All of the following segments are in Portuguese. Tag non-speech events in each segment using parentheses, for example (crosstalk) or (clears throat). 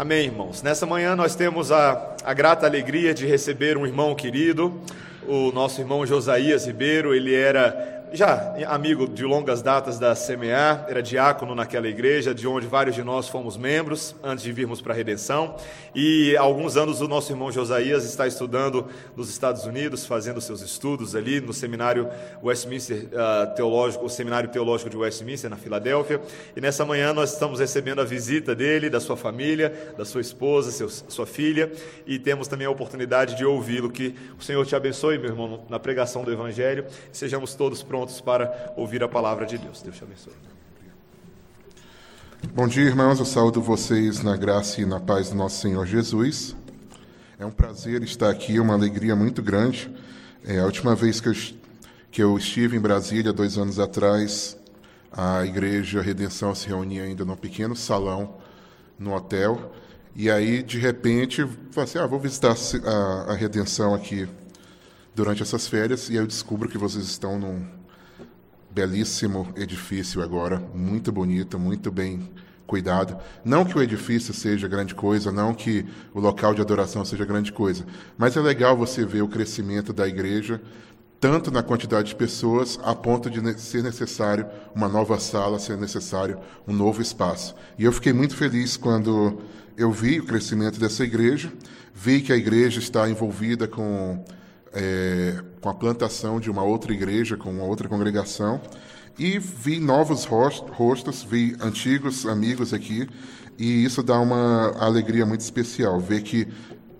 Amém, irmãos. Nessa manhã nós temos a, a grata alegria de receber um irmão querido, o nosso irmão Josias Ribeiro. Ele era já amigo de longas datas da CMA, era diácono naquela igreja, de onde vários de nós fomos membros antes de virmos para a redenção. E há alguns anos o nosso irmão Josias está estudando nos Estados Unidos, fazendo seus estudos ali no seminário Westminster uh, Teológico, o Seminário Teológico de Westminster, na Filadélfia. E nessa manhã nós estamos recebendo a visita dele, da sua família, da sua esposa, seu, sua filha, e temos também a oportunidade de ouvi-lo. Que o Senhor te abençoe, meu irmão, na pregação do Evangelho. Sejamos todos prontos para ouvir a palavra de Deus. Deus te abençoe. Bom dia, irmãos. Eu saúdo vocês na graça e na paz do nosso Senhor Jesus. É um prazer estar aqui, uma alegria muito grande. É a última vez que eu, que eu estive em Brasília, dois anos atrás, a igreja Redenção se reunia ainda num pequeno salão no hotel. E aí, de repente, falei assim: ah, vou visitar a, a Redenção aqui durante essas férias. E aí eu descubro que vocês estão num, belíssimo edifício agora, muito bonito, muito bem cuidado. Não que o edifício seja grande coisa, não que o local de adoração seja grande coisa, mas é legal você ver o crescimento da igreja, tanto na quantidade de pessoas, a ponto de ser necessário uma nova sala, ser necessário um novo espaço. E eu fiquei muito feliz quando eu vi o crescimento dessa igreja, vi que a igreja está envolvida com é, com a plantação de uma outra igreja, com uma outra congregação, e vi novos rostos, vi antigos amigos aqui, e isso dá uma alegria muito especial, ver que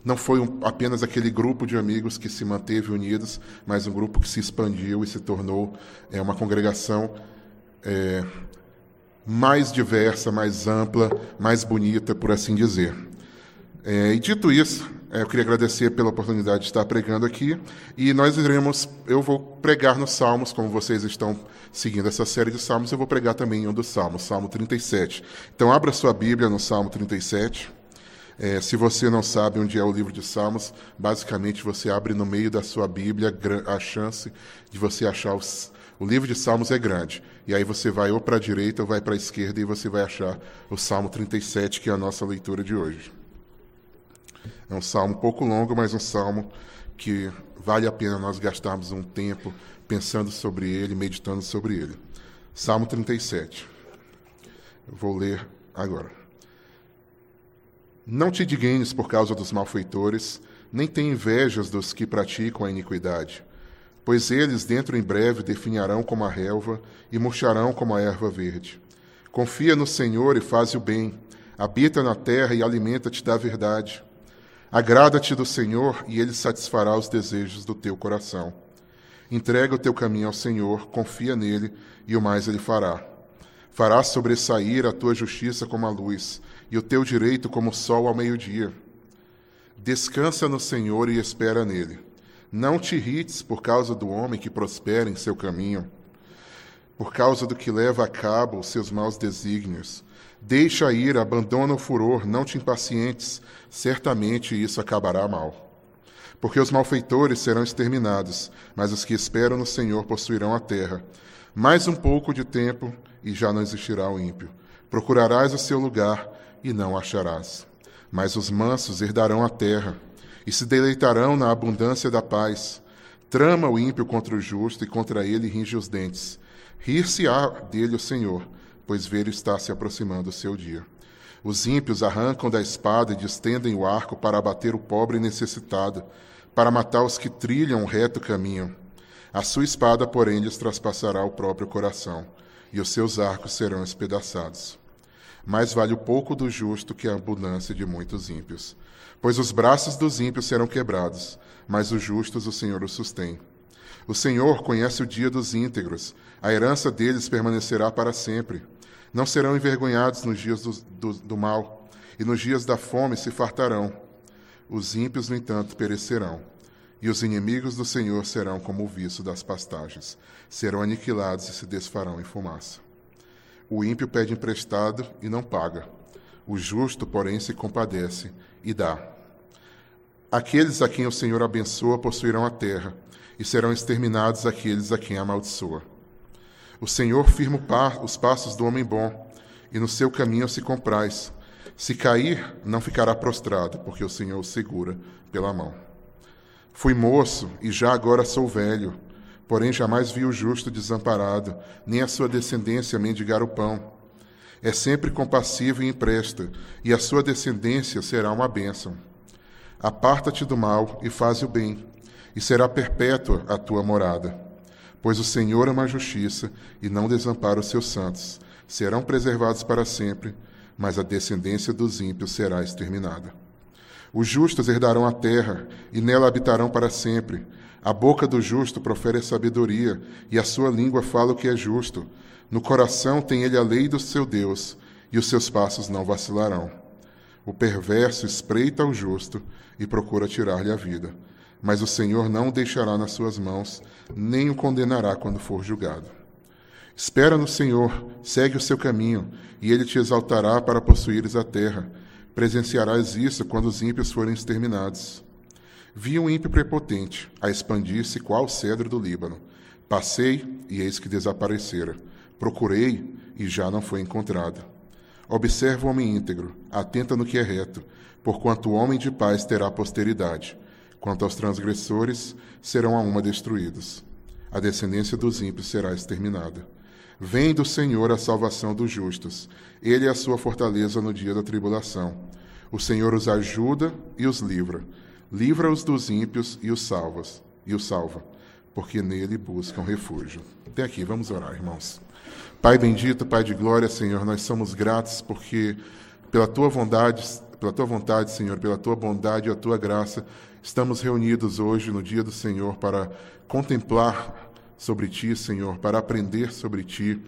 não foi um, apenas aquele grupo de amigos que se manteve unidos, mas um grupo que se expandiu e se tornou é, uma congregação é, mais diversa, mais ampla, mais bonita, por assim dizer. É, e dito isso, é, eu queria agradecer pela oportunidade de estar pregando aqui. E nós iremos, eu vou pregar nos Salmos, como vocês estão seguindo essa série de Salmos, eu vou pregar também em um dos Salmos, Salmo 37. Então, abra sua Bíblia no Salmo 37. É, se você não sabe onde é o livro de Salmos, basicamente você abre no meio da sua Bíblia, a chance de você achar os, o livro de Salmos é grande. E aí você vai ou para a direita ou vai para a esquerda e você vai achar o Salmo 37, que é a nossa leitura de hoje. É um salmo um pouco longo, mas um salmo que vale a pena nós gastarmos um tempo pensando sobre ele, meditando sobre ele. Salmo 37. Eu vou ler agora. Não te dignes por causa dos malfeitores, nem tenha invejas dos que praticam a iniquidade, pois eles dentro em breve definharão como a relva e murcharão como a erva verde. Confia no Senhor e faz o bem, habita na terra e alimenta-te da verdade. Agrada-te do Senhor e ele satisfará os desejos do teu coração. Entrega o teu caminho ao Senhor, confia nele e o mais ele fará. Fará sobressair a tua justiça como a luz e o teu direito como o sol ao meio-dia. Descansa no Senhor e espera nele. Não te irrites por causa do homem que prospera em seu caminho, por causa do que leva a cabo os seus maus desígnios Deixa a ira, abandona o furor, não te impacientes, certamente isso acabará mal. Porque os malfeitores serão exterminados, mas os que esperam no Senhor possuirão a terra. Mais um pouco de tempo e já não existirá o ímpio. Procurarás o seu lugar e não acharás. Mas os mansos herdarão a terra e se deleitarão na abundância da paz. Trama o ímpio contra o justo e contra ele ringe os dentes. Rir-se-á dele o Senhor pois vê-lo está se aproximando o seu dia. Os ímpios arrancam da espada e distendem o arco para abater o pobre e necessitado, para matar os que trilham o reto caminho. A sua espada, porém, lhes traspassará o próprio coração, e os seus arcos serão espedaçados. Mais vale o pouco do justo que a abundância de muitos ímpios. Pois os braços dos ímpios serão quebrados, mas os justos o Senhor os sustém. O Senhor conhece o dia dos íntegros, a herança deles permanecerá para sempre. Não serão envergonhados nos dias do, do, do mal, e nos dias da fome se fartarão. Os ímpios, no entanto, perecerão, e os inimigos do Senhor serão como o viço das pastagens, serão aniquilados e se desfarão em fumaça. O ímpio pede emprestado e não paga, o justo, porém, se compadece e dá. Aqueles a quem o Senhor abençoa possuirão a terra, e serão exterminados aqueles a quem amaldiçoa. O Senhor firma os passos do homem bom, e no seu caminho se compraz. Se cair, não ficará prostrado, porque o Senhor o segura pela mão. Fui moço e já agora sou velho, porém jamais vi o justo desamparado, nem a sua descendência mendigar o pão. É sempre compassivo e empresta, e a sua descendência será uma bênção. Aparta-te do mal e faze o bem, e será perpétua a tua morada. Pois o Senhor ama a justiça e não desampara os seus santos. Serão preservados para sempre, mas a descendência dos ímpios será exterminada. Os justos herdarão a terra e nela habitarão para sempre. A boca do justo profere a sabedoria e a sua língua fala o que é justo. No coração tem ele a lei do seu Deus e os seus passos não vacilarão. O perverso espreita o justo e procura tirar-lhe a vida. Mas o Senhor não o deixará nas suas mãos, nem o condenará quando for julgado. Espera no Senhor, segue o seu caminho, e ele te exaltará para possuires a terra. Presenciarás isso quando os ímpios forem exterminados. Vi um ímpio prepotente a expandir-se qual cedro do Líbano. Passei e eis que desaparecera. Procurei e já não foi encontrado. Observa o homem íntegro, atenta no que é reto, porquanto o homem de paz terá posteridade. Quanto aos transgressores, serão a uma destruídos. A descendência dos ímpios será exterminada. Vem do Senhor a salvação dos justos. Ele é a sua fortaleza no dia da tribulação. O Senhor os ajuda e os livra. Livra-os dos ímpios e os salvas, e os salva, porque nele buscam refúgio. Até aqui, vamos orar, irmãos. Pai bendito, Pai de glória, Senhor, nós somos gratos porque pela tua vontade, pela tua vontade, Senhor, pela tua bondade e a tua graça, estamos reunidos hoje no dia do Senhor para contemplar sobre ti, Senhor, para aprender sobre ti,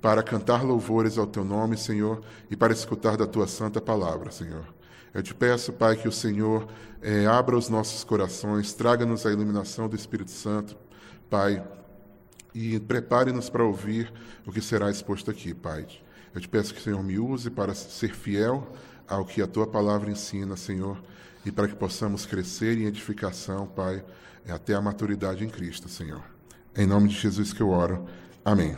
para cantar louvores ao teu nome, Senhor, e para escutar da tua santa palavra, Senhor. Eu te peço, Pai, que o Senhor eh, abra os nossos corações, traga-nos a iluminação do Espírito Santo, Pai, e prepare-nos para ouvir o que será exposto aqui, Pai. Eu te peço que o Senhor me use para ser fiel ao que a tua palavra ensina, Senhor, e para que possamos crescer em edificação, Pai, até a maturidade em Cristo, Senhor. Em nome de Jesus que eu oro. Amém.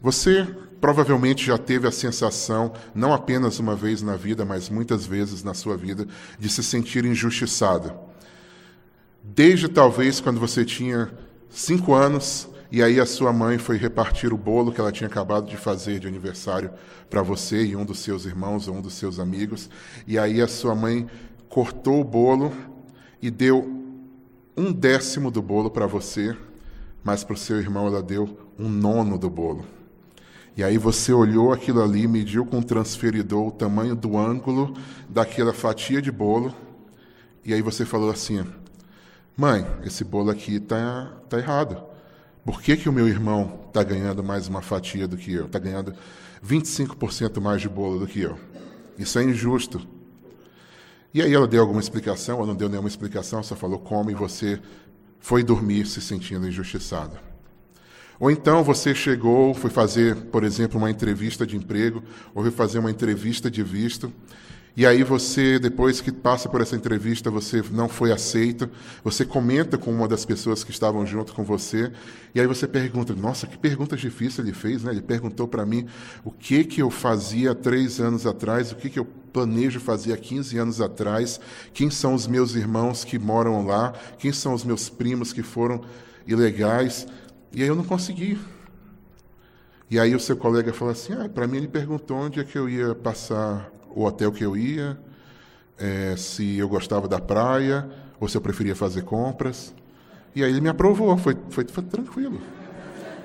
Você provavelmente já teve a sensação, não apenas uma vez na vida, mas muitas vezes na sua vida, de se sentir injustiçado. Desde talvez quando você tinha cinco anos e aí a sua mãe foi repartir o bolo que ela tinha acabado de fazer de aniversário para você e um dos seus irmãos ou um dos seus amigos. E aí a sua mãe cortou o bolo e deu um décimo do bolo para você, mas para o seu irmão ela deu um nono do bolo. E aí você olhou aquilo ali, mediu com o transferidor o tamanho do ângulo daquela fatia de bolo, e aí você falou assim: Mãe, esse bolo aqui tá, tá errado. Por que, que o meu irmão está ganhando mais uma fatia do que eu? Está ganhando 25% mais de bolo do que eu. Isso é injusto. E aí ela deu alguma explicação, ou não deu nenhuma explicação, só falou como e você foi dormir se sentindo injustiçado. Ou então você chegou, foi fazer, por exemplo, uma entrevista de emprego, ou foi fazer uma entrevista de visto, e aí você, depois que passa por essa entrevista, você não foi aceito, você comenta com uma das pessoas que estavam junto com você, e aí você pergunta, nossa, que pergunta difícil ele fez, né? Ele perguntou para mim o que que eu fazia três anos atrás, o que que eu planejo fazer há 15 anos atrás, quem são os meus irmãos que moram lá, quem são os meus primos que foram ilegais, e aí eu não consegui. E aí o seu colega fala assim, ah, para mim ele perguntou onde é que eu ia passar o hotel que eu ia, é, se eu gostava da praia, ou se eu preferia fazer compras. E aí ele me aprovou, foi, foi, foi tranquilo.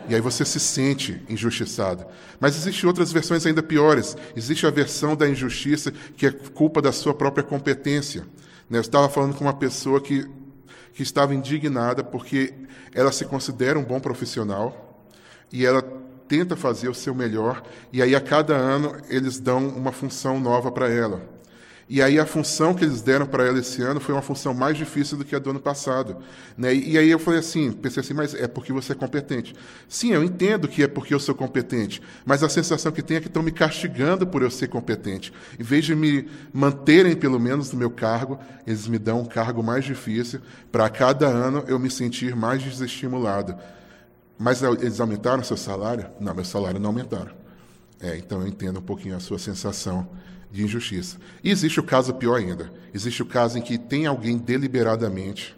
E aí você se sente injustiçado. Mas existem outras versões ainda piores. Existe a versão da injustiça que é culpa da sua própria competência. Né? Eu estava falando com uma pessoa que, que estava indignada porque ela se considera um bom profissional e ela tenta fazer o seu melhor, e aí a cada ano eles dão uma função nova para ela. E aí a função que eles deram para ela esse ano foi uma função mais difícil do que a do ano passado. Né? E aí eu falei assim, pensei assim, mas é porque você é competente. Sim, eu entendo que é porque eu sou competente, mas a sensação que tem é que estão me castigando por eu ser competente. Em vez de me manterem pelo menos no meu cargo, eles me dão um cargo mais difícil para cada ano eu me sentir mais desestimulado. Mas eles aumentaram seu salário? Não, meu salário não aumentaram. É, então eu entendo um pouquinho a sua sensação de injustiça. E existe o caso pior ainda. Existe o caso em que tem alguém deliberadamente,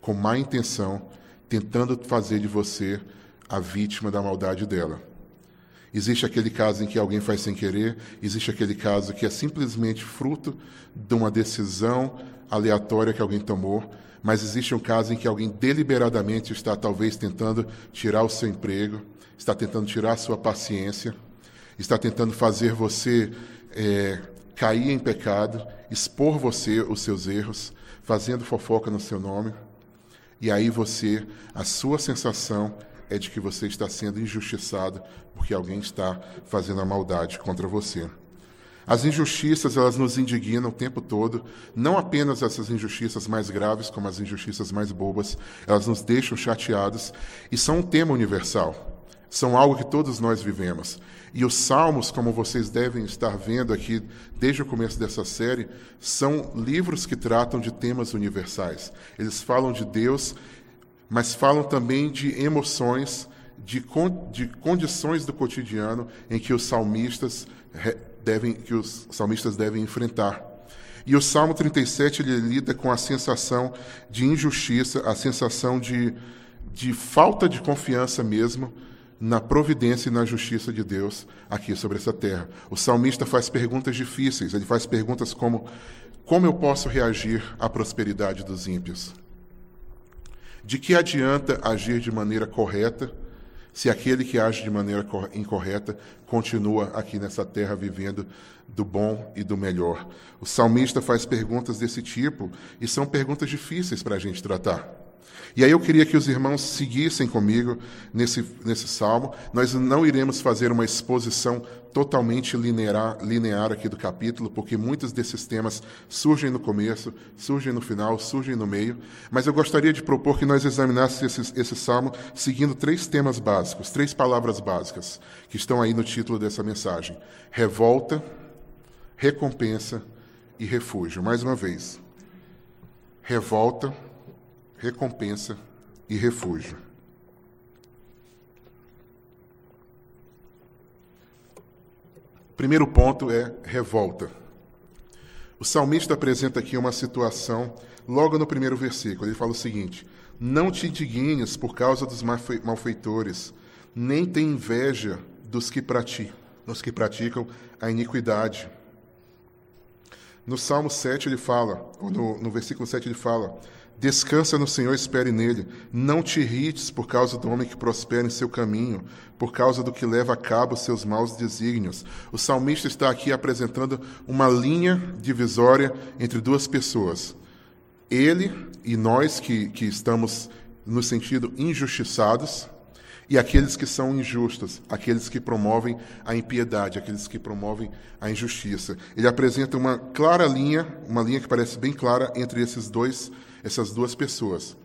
com má intenção, tentando fazer de você a vítima da maldade dela. Existe aquele caso em que alguém faz sem querer, existe aquele caso que é simplesmente fruto de uma decisão aleatória que alguém tomou, mas existe um caso em que alguém deliberadamente está talvez tentando tirar o seu emprego, está tentando tirar a sua paciência, está tentando fazer você é, cair em pecado, expor você os seus erros, fazendo fofoca no seu nome. E aí você, a sua sensação é de que você está sendo injustiçado porque alguém está fazendo a maldade contra você. As injustiças, elas nos indignam o tempo todo, não apenas essas injustiças mais graves, como as injustiças mais bobas, elas nos deixam chateados e são um tema universal, são algo que todos nós vivemos. E os salmos, como vocês devem estar vendo aqui desde o começo dessa série, são livros que tratam de temas universais. Eles falam de Deus, mas falam também de emoções, de, con de condições do cotidiano em que os salmistas devem, que os salmistas devem enfrentar. E o Salmo 37 ele lida com a sensação de injustiça, a sensação de, de falta de confiança mesmo na providência e na justiça de Deus aqui sobre essa terra. O salmista faz perguntas difíceis, ele faz perguntas como: como eu posso reagir à prosperidade dos ímpios? De que adianta agir de maneira correta se aquele que age de maneira incorreta continua aqui nessa terra vivendo do bom e do melhor. O salmista faz perguntas desse tipo e são perguntas difíceis para a gente tratar. E aí eu queria que os irmãos seguissem comigo nesse, nesse salmo. Nós não iremos fazer uma exposição totalmente linear, linear aqui do capítulo, porque muitos desses temas surgem no começo, surgem no final, surgem no meio. Mas eu gostaria de propor que nós examinássemos esse, esse salmo seguindo três temas básicos, três palavras básicas, que estão aí no título dessa mensagem: revolta, recompensa e refúgio. Mais uma vez. Revolta, recompensa e refúgio. Primeiro ponto é revolta. O salmista apresenta aqui uma situação logo no primeiro versículo. Ele fala o seguinte: Não te indignes por causa dos malfeitores, nem tem inveja dos que praticam, dos que praticam a iniquidade. No Salmo 7 ele fala, no, no versículo 7 ele fala: Descansa no Senhor, espere nele. Não te irrites por causa do homem que prospera em seu caminho, por causa do que leva a cabo seus maus desígnios. O salmista está aqui apresentando uma linha divisória entre duas pessoas. Ele e nós que, que estamos no sentido injustiçados, e aqueles que são injustos, aqueles que promovem a impiedade, aqueles que promovem a injustiça. Ele apresenta uma clara linha, uma linha que parece bem clara entre esses dois essas duas pessoas.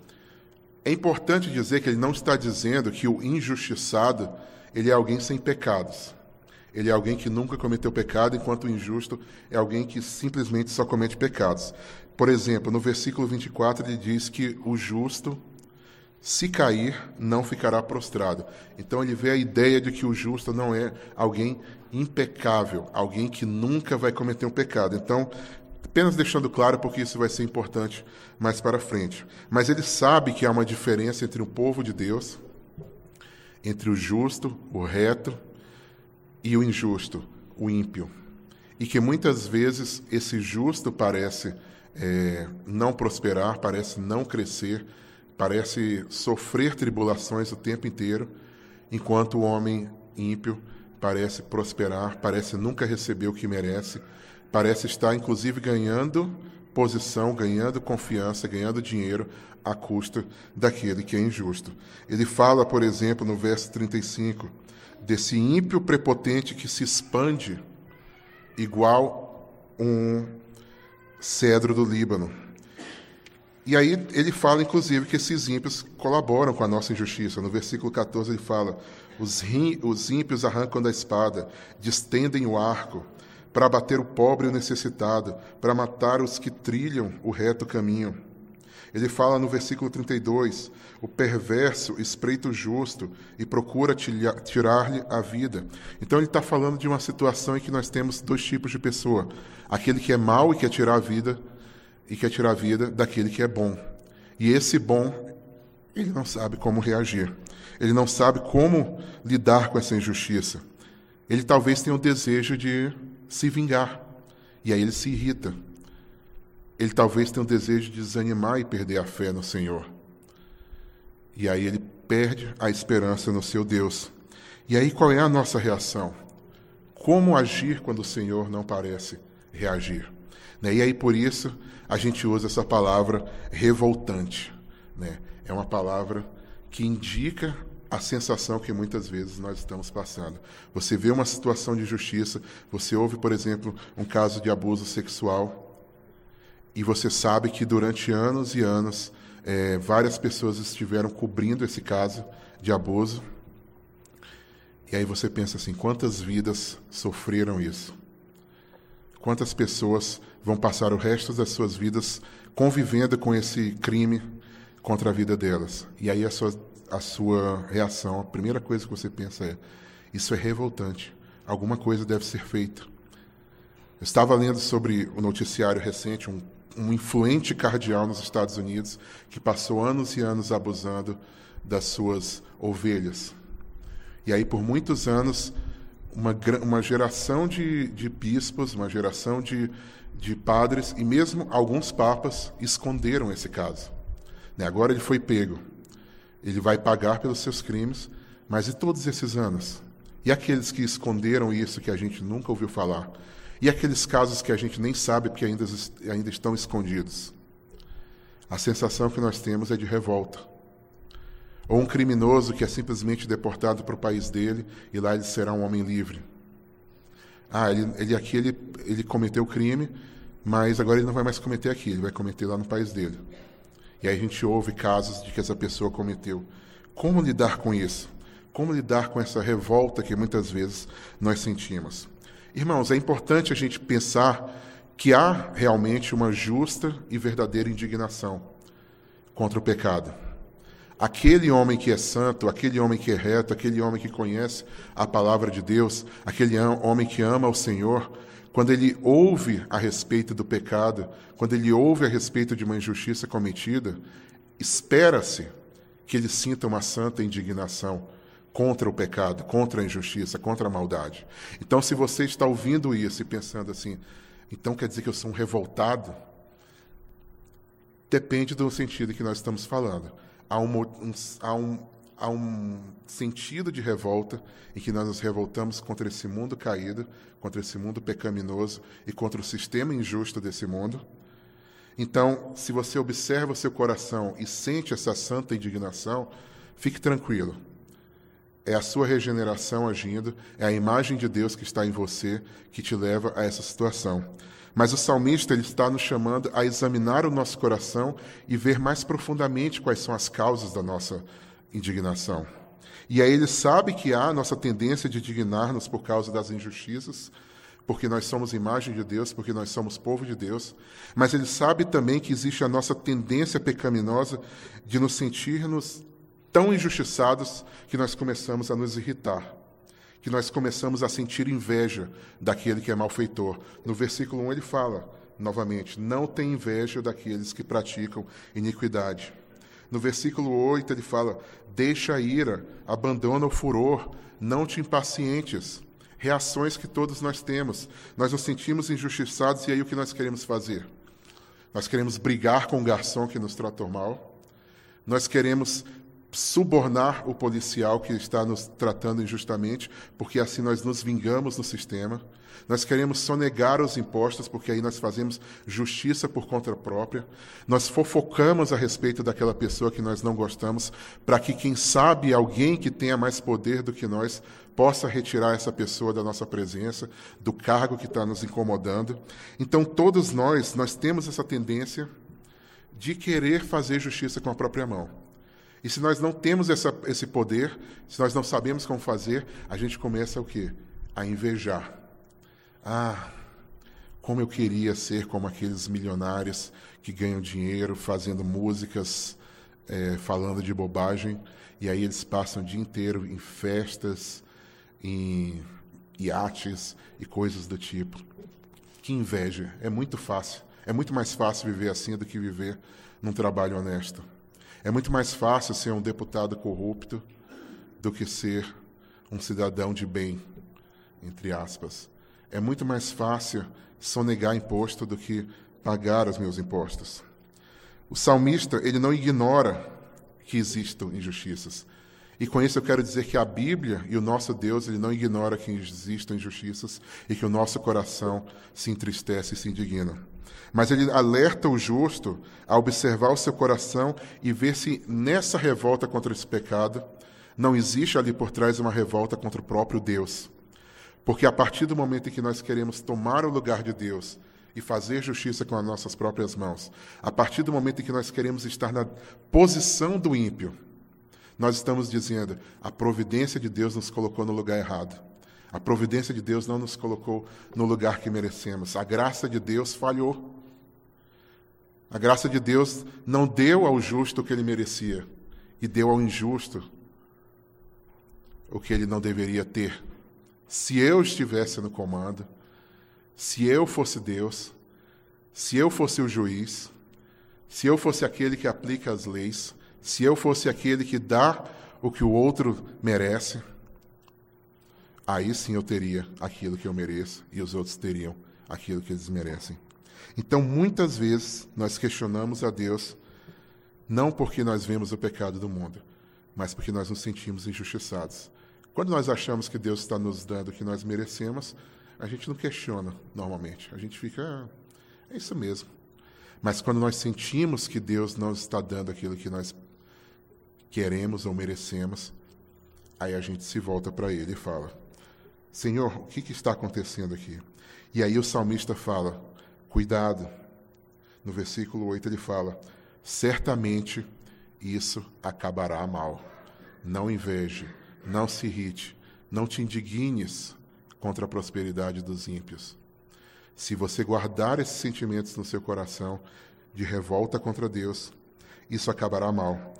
É importante dizer que ele não está dizendo que o injustiçado ele é alguém sem pecados. Ele é alguém que nunca cometeu pecado, enquanto o injusto é alguém que simplesmente só comete pecados. Por exemplo, no versículo 24 ele diz que o justo, se cair, não ficará prostrado. Então ele vê a ideia de que o justo não é alguém impecável, alguém que nunca vai cometer um pecado. Então, Apenas deixando claro, porque isso vai ser importante mais para frente. Mas ele sabe que há uma diferença entre o povo de Deus, entre o justo, o reto, e o injusto, o ímpio. E que muitas vezes esse justo parece é, não prosperar, parece não crescer, parece sofrer tribulações o tempo inteiro, enquanto o homem ímpio parece prosperar, parece nunca receber o que merece parece estar, inclusive, ganhando posição, ganhando confiança, ganhando dinheiro à custa daquele que é injusto. Ele fala, por exemplo, no verso 35, desse ímpio prepotente que se expande igual um cedro do Líbano. E aí ele fala, inclusive, que esses ímpios colaboram com a nossa injustiça. No versículo 14 ele fala: os, os ímpios arrancam da espada, distendem o arco, para abater o pobre e o necessitado, para matar os que trilham o reto caminho. Ele fala no versículo 32: o perverso espreita o justo e procura tirar-lhe a vida. Então ele está falando de uma situação em que nós temos dois tipos de pessoa: aquele que é mau e quer tirar a vida, e quer tirar a vida daquele que é bom. E esse bom, ele não sabe como reagir. Ele não sabe como lidar com essa injustiça. Ele talvez tenha o desejo de se vingar. E aí ele se irrita. Ele talvez tenha o desejo de desanimar e perder a fé no Senhor. E aí ele perde a esperança no seu Deus. E aí qual é a nossa reação? Como agir quando o Senhor não parece reagir? Né? E aí por isso a gente usa essa palavra revoltante. Né? É uma palavra que indica a sensação que muitas vezes nós estamos passando. Você vê uma situação de justiça, você ouve, por exemplo, um caso de abuso sexual, e você sabe que durante anos e anos é, várias pessoas estiveram cobrindo esse caso de abuso. E aí você pensa assim: quantas vidas sofreram isso? Quantas pessoas vão passar o resto das suas vidas convivendo com esse crime contra a vida delas? E aí a sua, a sua reação, a primeira coisa que você pensa é: isso é revoltante. Alguma coisa deve ser feita. Eu estava lendo sobre o noticiário recente, um um influente cardeal nos Estados Unidos que passou anos e anos abusando das suas ovelhas. E aí, por muitos anos, uma, uma geração de, de bispos, uma geração de, de padres e mesmo alguns papas esconderam esse caso. Né? Agora ele foi pego. Ele vai pagar pelos seus crimes, mas e todos esses anos? E aqueles que esconderam isso que a gente nunca ouviu falar? E aqueles casos que a gente nem sabe porque ainda, ainda estão escondidos? A sensação que nós temos é de revolta. Ou um criminoso que é simplesmente deportado para o país dele e lá ele será um homem livre. Ah, ele, ele aqui ele, ele cometeu o crime, mas agora ele não vai mais cometer aqui, ele vai cometer lá no país dele. E aí a gente ouve casos de que essa pessoa cometeu. Como lidar com isso? Como lidar com essa revolta que muitas vezes nós sentimos? Irmãos, é importante a gente pensar que há realmente uma justa e verdadeira indignação contra o pecado. Aquele homem que é santo, aquele homem que é reto, aquele homem que conhece a palavra de Deus, aquele homem que ama o Senhor, quando ele ouve a respeito do pecado, quando ele ouve a respeito de uma injustiça cometida, espera-se que ele sinta uma santa indignação contra o pecado, contra a injustiça, contra a maldade. Então, se você está ouvindo isso e pensando assim, então quer dizer que eu sou um revoltado? Depende do sentido que nós estamos falando. Há um, há um, há um sentido de revolta em que nós nos revoltamos contra esse mundo caído, contra esse mundo pecaminoso e contra o sistema injusto desse mundo. Então, se você observa o seu coração e sente essa santa indignação, fique tranquilo é a sua regeneração agindo, é a imagem de Deus que está em você que te leva a essa situação. Mas o salmista ele está nos chamando a examinar o nosso coração e ver mais profundamente quais são as causas da nossa indignação. E aí ele sabe que há nossa tendência de indignar-nos por causa das injustiças, porque nós somos imagem de Deus, porque nós somos povo de Deus, mas ele sabe também que existe a nossa tendência pecaminosa de nos sentirmos tão injustiçados que nós começamos a nos irritar, que nós começamos a sentir inveja daquele que é malfeitor. No versículo 1 ele fala, novamente, não tem inveja daqueles que praticam iniquidade. No versículo 8 ele fala: Deixa a ira, abandona o furor, não te impacientes. Reações que todos nós temos. Nós nos sentimos injustiçados e aí o que nós queremos fazer? Nós queremos brigar com o garçom que nos tratou mal. Nós queremos subornar o policial que está nos tratando injustamente, porque assim nós nos vingamos no sistema. Nós queremos sonegar os impostos, porque aí nós fazemos justiça por conta própria. Nós fofocamos a respeito daquela pessoa que nós não gostamos, para que, quem sabe, alguém que tenha mais poder do que nós possa retirar essa pessoa da nossa presença, do cargo que está nos incomodando. Então, todos nós, nós temos essa tendência de querer fazer justiça com a própria mão. E se nós não temos essa, esse poder, se nós não sabemos como fazer, a gente começa o quê? A invejar. Ah, como eu queria ser como aqueles milionários que ganham dinheiro fazendo músicas, é, falando de bobagem, e aí eles passam o dia inteiro em festas, em iates e coisas do tipo. Que inveja! É muito fácil. É muito mais fácil viver assim do que viver num trabalho honesto. É muito mais fácil ser um deputado corrupto do que ser um cidadão de bem, entre aspas. É muito mais fácil sonegar imposto do que pagar os meus impostos. O salmista, ele não ignora que existam injustiças. E com isso eu quero dizer que a Bíblia e o nosso Deus, ele não ignora que existam injustiças e que o nosso coração se entristece e se indigna. Mas ele alerta o justo a observar o seu coração e ver se nessa revolta contra esse pecado não existe ali por trás uma revolta contra o próprio Deus. Porque a partir do momento em que nós queremos tomar o lugar de Deus e fazer justiça com as nossas próprias mãos, a partir do momento em que nós queremos estar na posição do ímpio, nós estamos dizendo: a providência de Deus nos colocou no lugar errado. A providência de Deus não nos colocou no lugar que merecemos. A graça de Deus falhou. A graça de Deus não deu ao justo o que ele merecia e deu ao injusto o que ele não deveria ter. Se eu estivesse no comando, se eu fosse Deus, se eu fosse o juiz, se eu fosse aquele que aplica as leis, se eu fosse aquele que dá o que o outro merece, aí sim eu teria aquilo que eu mereço e os outros teriam aquilo que eles merecem. Então, muitas vezes, nós questionamos a Deus não porque nós vemos o pecado do mundo, mas porque nós nos sentimos injustiçados. Quando nós achamos que Deus está nos dando o que nós merecemos, a gente não questiona normalmente. A gente fica, ah, é isso mesmo. Mas quando nós sentimos que Deus não está dando aquilo que nós queremos ou merecemos, aí a gente se volta para Ele e fala: Senhor, o que, que está acontecendo aqui? E aí o salmista fala: Cuidado. No versículo 8 ele fala: Certamente isso acabará mal. Não inveje não se irrite, não te indignes contra a prosperidade dos ímpios. Se você guardar esses sentimentos no seu coração de revolta contra Deus, isso acabará mal.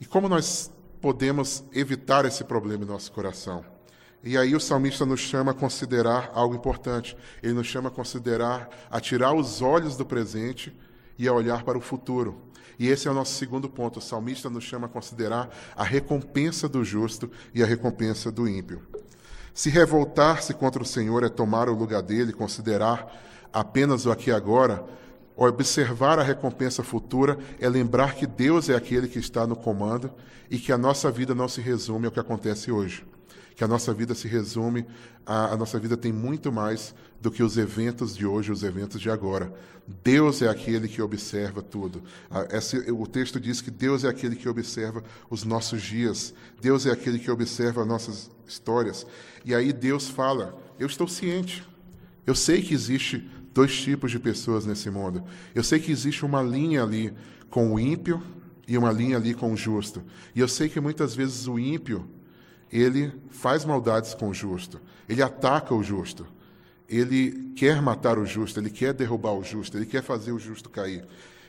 E como nós podemos evitar esse problema em nosso coração? E aí o salmista nos chama a considerar algo importante. Ele nos chama a considerar, a tirar os olhos do presente e a olhar para o futuro. E esse é o nosso segundo ponto. O salmista nos chama a considerar a recompensa do justo e a recompensa do ímpio. Se revoltar-se contra o Senhor é tomar o lugar dele, considerar apenas o aqui e agora, observar a recompensa futura é lembrar que Deus é aquele que está no comando e que a nossa vida não se resume ao que acontece hoje que a nossa vida se resume, a, a, nossa vida tem muito mais do que os eventos de hoje, os eventos de agora. Deus é aquele que observa tudo. esse, o texto diz que Deus é aquele que observa os nossos dias, Deus é aquele que observa as nossas histórias. E aí Deus fala: Eu estou ciente, eu sei que existe dois tipos de pessoas nesse mundo. Eu sei que existe uma linha ali com o ímpio e uma linha ali com o justo. E eu sei que muitas vezes o ímpio ele faz maldades com o justo, ele ataca o justo, ele quer matar o justo, ele quer derrubar o justo, ele quer fazer o justo cair.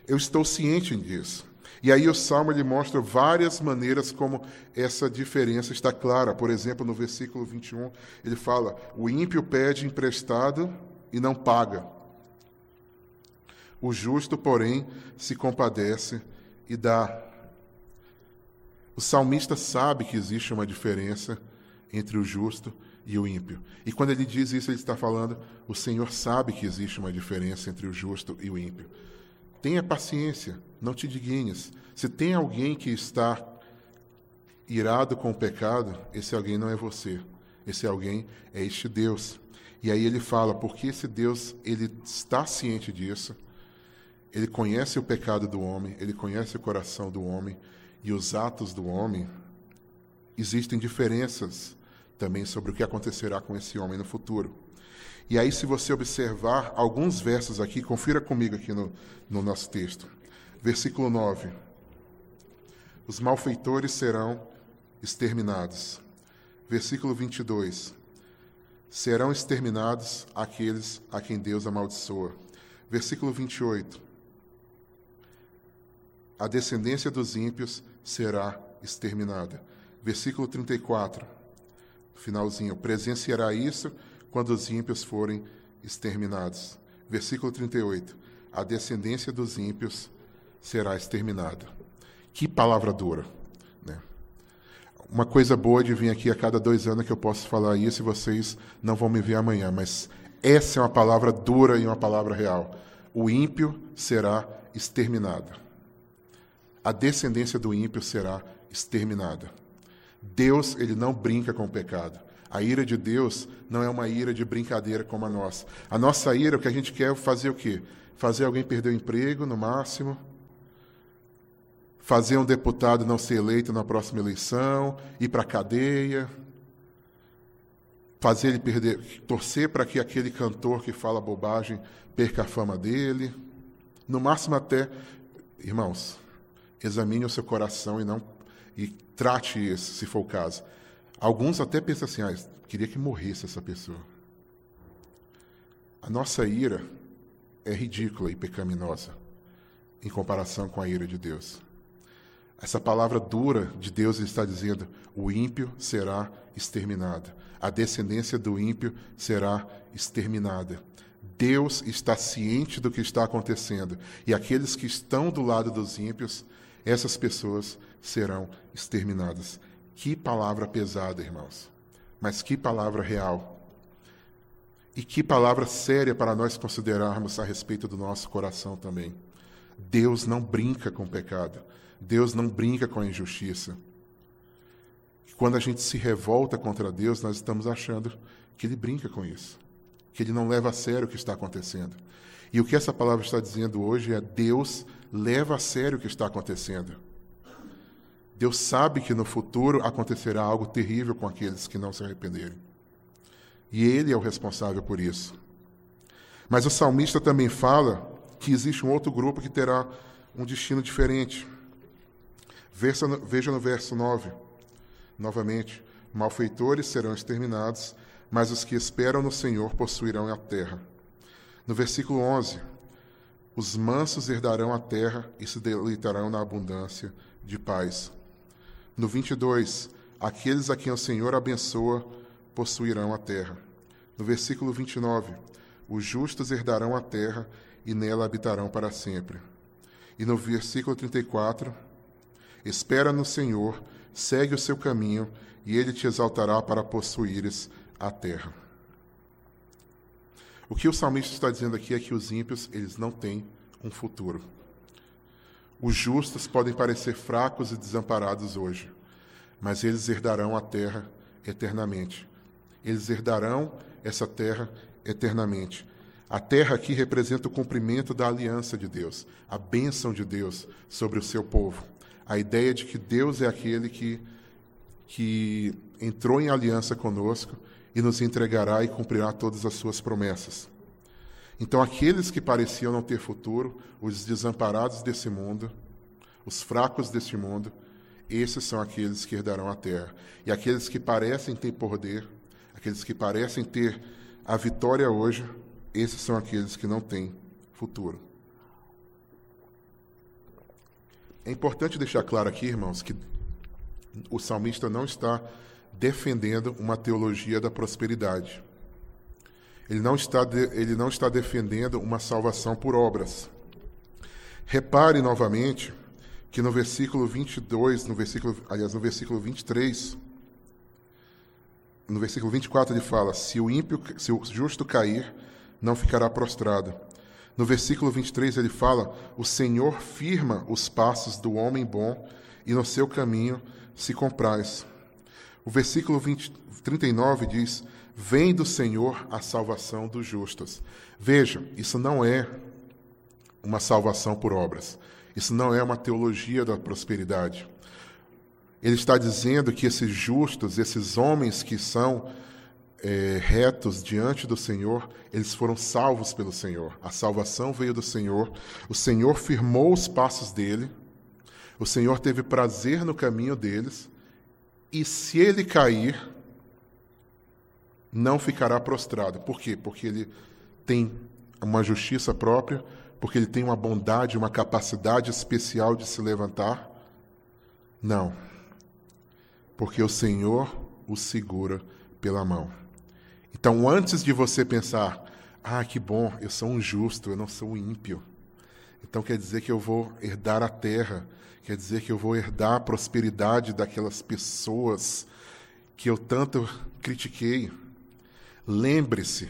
Eu estou ciente disso. E aí o Salmo ele mostra várias maneiras como essa diferença está clara. Por exemplo, no versículo 21, ele fala: "O ímpio pede emprestado e não paga. O justo, porém, se compadece e dá o salmista sabe que existe uma diferença entre o justo e o ímpio. E quando ele diz isso, ele está falando: o Senhor sabe que existe uma diferença entre o justo e o ímpio. Tenha paciência, não te dignes. Se tem alguém que está irado com o pecado, esse alguém não é você. Esse alguém é este Deus. E aí ele fala, porque esse Deus, ele está ciente disso, ele conhece o pecado do homem, ele conhece o coração do homem, e os atos do homem, existem diferenças também sobre o que acontecerá com esse homem no futuro. E aí, se você observar alguns versos aqui, confira comigo aqui no, no nosso texto. Versículo 9: Os malfeitores serão exterminados. Versículo 22: serão exterminados aqueles a quem Deus amaldiçoa. Versículo 28. A descendência dos ímpios será exterminada. Versículo 34. Finalzinho. Presenciará isso quando os ímpios forem exterminados. Versículo 38. A descendência dos ímpios será exterminada. Que palavra dura. Né? Uma coisa boa de vir aqui a cada dois anos que eu posso falar isso e vocês não vão me ver amanhã, mas essa é uma palavra dura e uma palavra real. O ímpio será exterminado. A descendência do ímpio será exterminada. Deus, ele não brinca com o pecado. A ira de Deus não é uma ira de brincadeira como a nossa. A nossa ira, o que a gente quer é fazer o quê? Fazer alguém perder o emprego, no máximo, fazer um deputado não ser eleito na próxima eleição, ir para a cadeia, fazer ele perder, torcer para que aquele cantor que fala bobagem perca a fama dele. No máximo até, irmãos, examine o seu coração e não e trate isso, se for o caso. Alguns até pensam assim, ah, queria que morresse essa pessoa. A nossa ira é ridícula e pecaminosa em comparação com a ira de Deus. Essa palavra dura de Deus está dizendo: o ímpio será exterminado, a descendência do ímpio será exterminada. Deus está ciente do que está acontecendo e aqueles que estão do lado dos ímpios, essas pessoas serão exterminadas. Que palavra pesada, irmãos, mas que palavra real. E que palavra séria para nós considerarmos a respeito do nosso coração também. Deus não brinca com o pecado. Deus não brinca com a injustiça. Quando a gente se revolta contra Deus, nós estamos achando que Ele brinca com isso, que Ele não leva a sério o que está acontecendo. E o que essa palavra está dizendo hoje é: Deus leva a sério o que está acontecendo. Deus sabe que no futuro acontecerá algo terrível com aqueles que não se arrependerem. E Ele é o responsável por isso. Mas o salmista também fala que existe um outro grupo que terá um destino diferente. Veja no verso 9, novamente: malfeitores serão exterminados, mas os que esperam no Senhor possuirão a terra. No versículo 11: os mansos herdarão a terra e se deleitarão na abundância de paz. No 22, aqueles a quem o Senhor abençoa possuirão a terra. No versículo 29, os justos herdarão a terra e nela habitarão para sempre. E no versículo 34, Espera no Senhor, segue o seu caminho, e ele te exaltará para possuíres a terra. O que o salmista está dizendo aqui é que os ímpios, eles não têm um futuro. Os justos podem parecer fracos e desamparados hoje, mas eles herdarão a terra eternamente. Eles herdarão essa terra eternamente. A terra aqui representa o cumprimento da aliança de Deus, a bênção de Deus sobre o seu povo a ideia de que Deus é aquele que, que entrou em aliança conosco e nos entregará e cumprirá todas as suas promessas. Então, aqueles que pareciam não ter futuro, os desamparados desse mundo, os fracos deste mundo, esses são aqueles que herdarão a terra. E aqueles que parecem ter poder, aqueles que parecem ter a vitória hoje, esses são aqueles que não têm futuro. É importante deixar claro aqui, irmãos, que o salmista não está defendendo uma teologia da prosperidade. Ele não está, de, ele não está defendendo uma salvação por obras. Repare novamente que no versículo 22, no versículo, aliás, no versículo 23, no versículo 24 ele fala: Se o ímpio, se o justo cair, não ficará prostrado. No versículo 23 ele fala: O Senhor firma os passos do homem bom e no seu caminho se compraz. O versículo 20, 39 diz: Vem do Senhor a salvação dos justos. Veja, isso não é uma salvação por obras. Isso não é uma teologia da prosperidade. Ele está dizendo que esses justos, esses homens que são é, retos diante do Senhor, eles foram salvos pelo Senhor. A salvação veio do Senhor, o Senhor firmou os passos dele, o Senhor teve prazer no caminho deles, e se ele cair, não ficará prostrado. Por quê? Porque ele tem uma justiça própria, porque ele tem uma bondade, uma capacidade especial de se levantar? Não. Porque o Senhor o segura pela mão. Então, antes de você pensar, ah, que bom, eu sou um justo, eu não sou um ímpio. Então quer dizer que eu vou herdar a terra, quer dizer que eu vou herdar a prosperidade daquelas pessoas que eu tanto critiquei. Lembre-se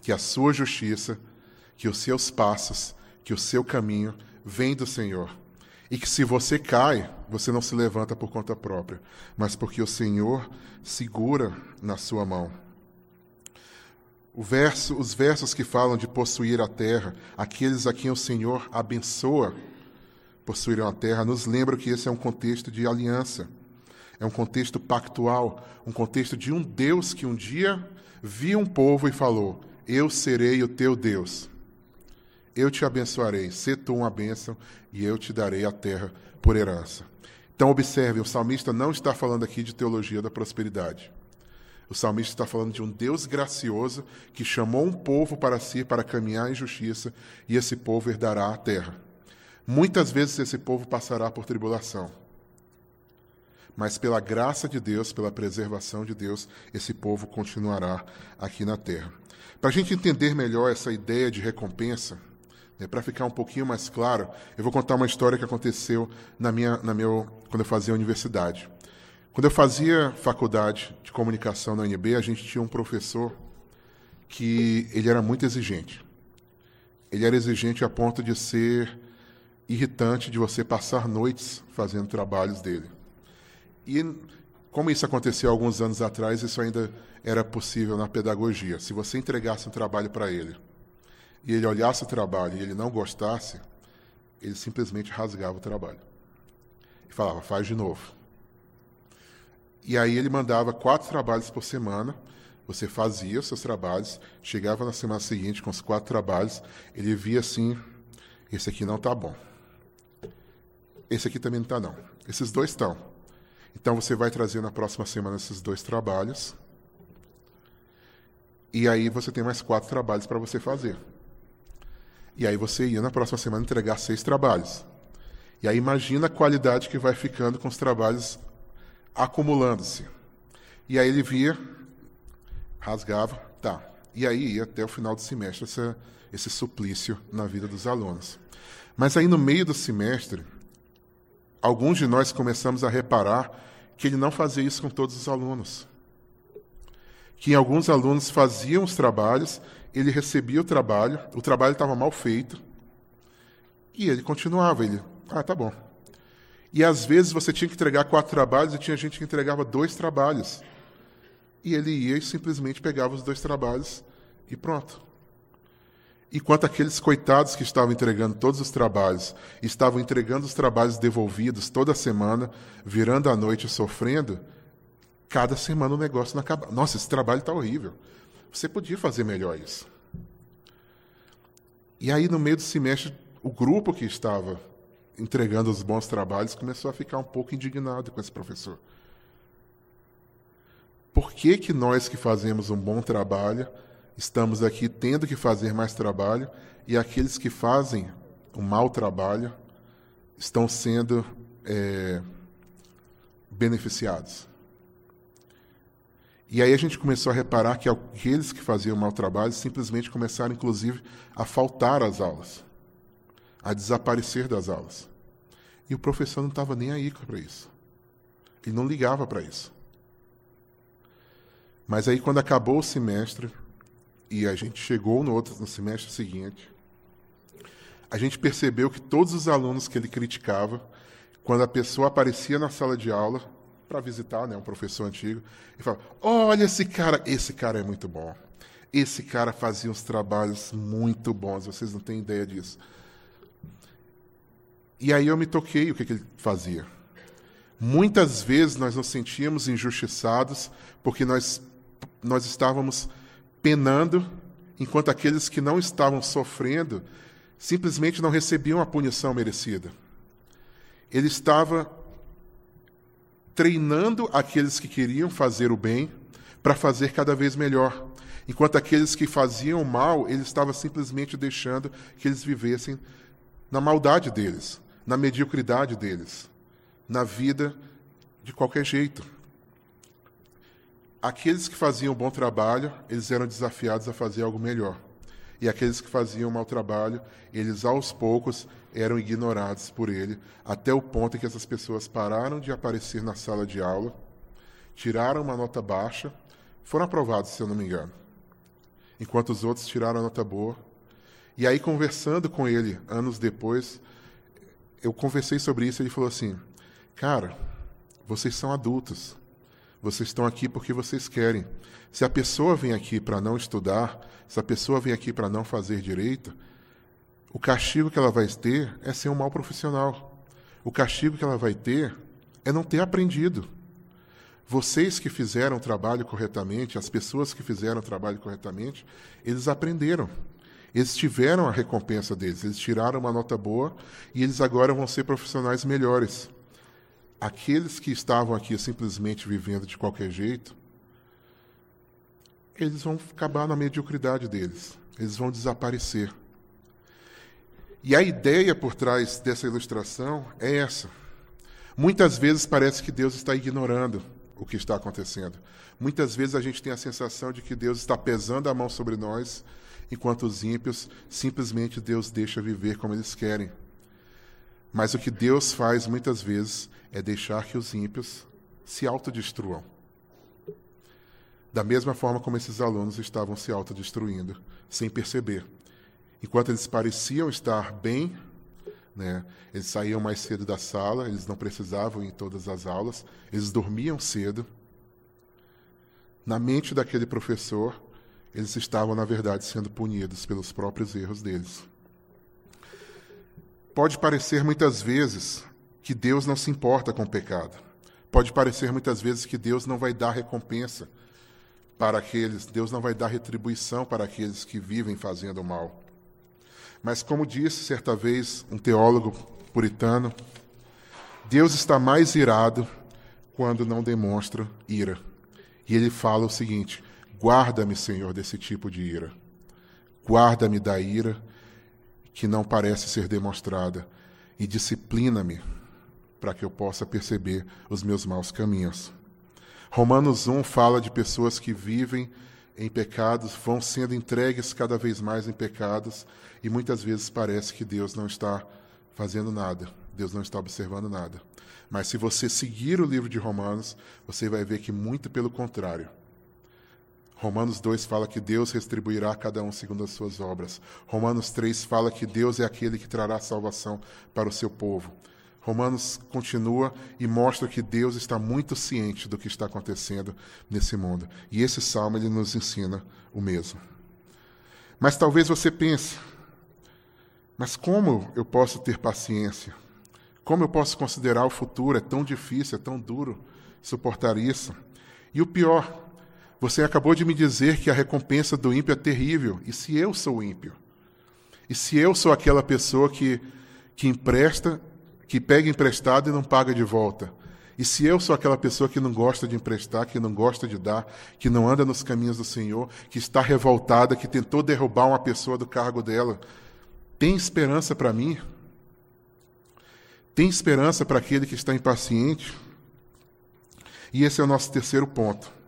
que a sua justiça, que os seus passos, que o seu caminho vem do Senhor. E que se você cai, você não se levanta por conta própria, mas porque o Senhor segura na sua mão. Verso, os versos que falam de possuir a terra, aqueles a quem o Senhor abençoa possuirão a terra, nos lembram que esse é um contexto de aliança, é um contexto pactual, um contexto de um Deus que um dia viu um povo e falou: Eu serei o teu Deus. Eu te abençoarei, se tu uma bênção, e eu te darei a terra por herança. Então, observe, o salmista não está falando aqui de teologia da prosperidade. O salmista está falando de um Deus gracioso que chamou um povo para si para caminhar em justiça, e esse povo herdará a terra. Muitas vezes esse povo passará por tribulação. Mas pela graça de Deus, pela preservação de Deus, esse povo continuará aqui na terra. Para a gente entender melhor essa ideia de recompensa, né, para ficar um pouquinho mais claro, eu vou contar uma história que aconteceu na minha, na meu, quando eu fazia universidade. Quando eu fazia faculdade de comunicação na UNB, a gente tinha um professor que ele era muito exigente. Ele era exigente a ponto de ser irritante de você passar noites fazendo trabalhos dele. E como isso aconteceu alguns anos atrás, isso ainda era possível na pedagogia. Se você entregasse um trabalho para ele e ele olhasse o trabalho e ele não gostasse, ele simplesmente rasgava o trabalho. E falava, faz de novo. E aí ele mandava quatro trabalhos por semana, você fazia os seus trabalhos, chegava na semana seguinte com os quatro trabalhos, ele via assim, esse aqui não está bom. Esse aqui também não está não. Esses dois estão. Então você vai trazer na próxima semana esses dois trabalhos. E aí você tem mais quatro trabalhos para você fazer. E aí você ia na próxima semana entregar seis trabalhos. E aí imagina a qualidade que vai ficando com os trabalhos acumulando-se. E aí ele via, rasgava, tá. E aí ia até o final do semestre essa, esse suplício na vida dos alunos. Mas aí no meio do semestre, alguns de nós começamos a reparar que ele não fazia isso com todos os alunos. Que alguns alunos faziam os trabalhos ele recebia o trabalho, o trabalho estava mal feito, e ele continuava. Ele, ah, tá bom. E às vezes você tinha que entregar quatro trabalhos e tinha gente que entregava dois trabalhos. E ele ia e simplesmente pegava os dois trabalhos e pronto. Enquanto aqueles coitados que estavam entregando todos os trabalhos, estavam entregando os trabalhos devolvidos toda semana, virando a noite sofrendo, cada semana o negócio não acaba. Nossa, esse trabalho está horrível. Você podia fazer melhor isso. E aí, no meio do semestre, o grupo que estava entregando os bons trabalhos começou a ficar um pouco indignado com esse professor. Por que, que nós que fazemos um bom trabalho estamos aqui tendo que fazer mais trabalho e aqueles que fazem um mau trabalho estão sendo é, beneficiados? E aí a gente começou a reparar que aqueles que faziam mau trabalho simplesmente começaram, inclusive, a faltar às aulas, a desaparecer das aulas. E o professor não estava nem aí para isso. Ele não ligava para isso. Mas aí, quando acabou o semestre, e a gente chegou no outro no semestre seguinte, a gente percebeu que todos os alunos que ele criticava, quando a pessoa aparecia na sala de aula, para visitar, né, um professor antigo, e fala: Olha esse cara, esse cara é muito bom. Esse cara fazia uns trabalhos muito bons, vocês não têm ideia disso. E aí eu me toquei o que, que ele fazia. Muitas vezes nós nos sentíamos injustiçados porque nós, nós estávamos penando, enquanto aqueles que não estavam sofrendo simplesmente não recebiam a punição merecida. Ele estava treinando aqueles que queriam fazer o bem para fazer cada vez melhor. Enquanto aqueles que faziam mal, ele estava simplesmente deixando que eles vivessem na maldade deles, na mediocridade deles, na vida de qualquer jeito. Aqueles que faziam bom trabalho, eles eram desafiados a fazer algo melhor. E aqueles que faziam mau trabalho, eles aos poucos eram ignorados por ele, até o ponto em que essas pessoas pararam de aparecer na sala de aula, tiraram uma nota baixa, foram aprovados, se eu não me engano, enquanto os outros tiraram a nota boa. E aí, conversando com ele anos depois, eu conversei sobre isso e ele falou assim: Cara, vocês são adultos. Vocês estão aqui porque vocês querem. Se a pessoa vem aqui para não estudar, se a pessoa vem aqui para não fazer direito, o castigo que ela vai ter é ser um mau profissional. O castigo que ela vai ter é não ter aprendido. Vocês que fizeram o trabalho corretamente, as pessoas que fizeram o trabalho corretamente, eles aprenderam. Eles tiveram a recompensa deles, eles tiraram uma nota boa e eles agora vão ser profissionais melhores. Aqueles que estavam aqui simplesmente vivendo de qualquer jeito, eles vão acabar na mediocridade deles, eles vão desaparecer. E a ideia por trás dessa ilustração é essa. Muitas vezes parece que Deus está ignorando o que está acontecendo. Muitas vezes a gente tem a sensação de que Deus está pesando a mão sobre nós, enquanto os ímpios simplesmente Deus deixa viver como eles querem. Mas o que Deus faz muitas vezes é deixar que os ímpios se autodestruam. Da mesma forma como esses alunos estavam se autodestruindo, sem perceber. Enquanto eles pareciam estar bem, né, eles saíam mais cedo da sala, eles não precisavam ir em todas as aulas, eles dormiam cedo. Na mente daquele professor, eles estavam, na verdade, sendo punidos pelos próprios erros deles. Pode parecer muitas vezes que Deus não se importa com o pecado. Pode parecer muitas vezes que Deus não vai dar recompensa para aqueles, Deus não vai dar retribuição para aqueles que vivem fazendo mal. Mas, como disse certa vez um teólogo puritano, Deus está mais irado quando não demonstra ira. E ele fala o seguinte: guarda-me, Senhor, desse tipo de ira. Guarda-me da ira que não parece ser demonstrada e disciplina-me para que eu possa perceber os meus maus caminhos. Romanos 1 fala de pessoas que vivem em pecados, vão sendo entregues cada vez mais em pecados, e muitas vezes parece que Deus não está fazendo nada, Deus não está observando nada. Mas se você seguir o livro de Romanos, você vai ver que muito pelo contrário. Romanos 2 fala que Deus retribuirá a cada um segundo as suas obras. Romanos 3 fala que Deus é aquele que trará salvação para o seu povo. Romanos continua e mostra que Deus está muito ciente do que está acontecendo nesse mundo. E esse salmo ele nos ensina o mesmo. Mas talvez você pense, mas como eu posso ter paciência? Como eu posso considerar o futuro? É tão difícil, é tão duro suportar isso. E o pior, você acabou de me dizer que a recompensa do ímpio é terrível. E se eu sou ímpio? E se eu sou aquela pessoa que, que empresta que pega emprestado e não paga de volta. E se eu sou aquela pessoa que não gosta de emprestar, que não gosta de dar, que não anda nos caminhos do Senhor, que está revoltada, que tentou derrubar uma pessoa do cargo dela, tem esperança para mim? Tem esperança para aquele que está impaciente? E esse é o nosso terceiro ponto.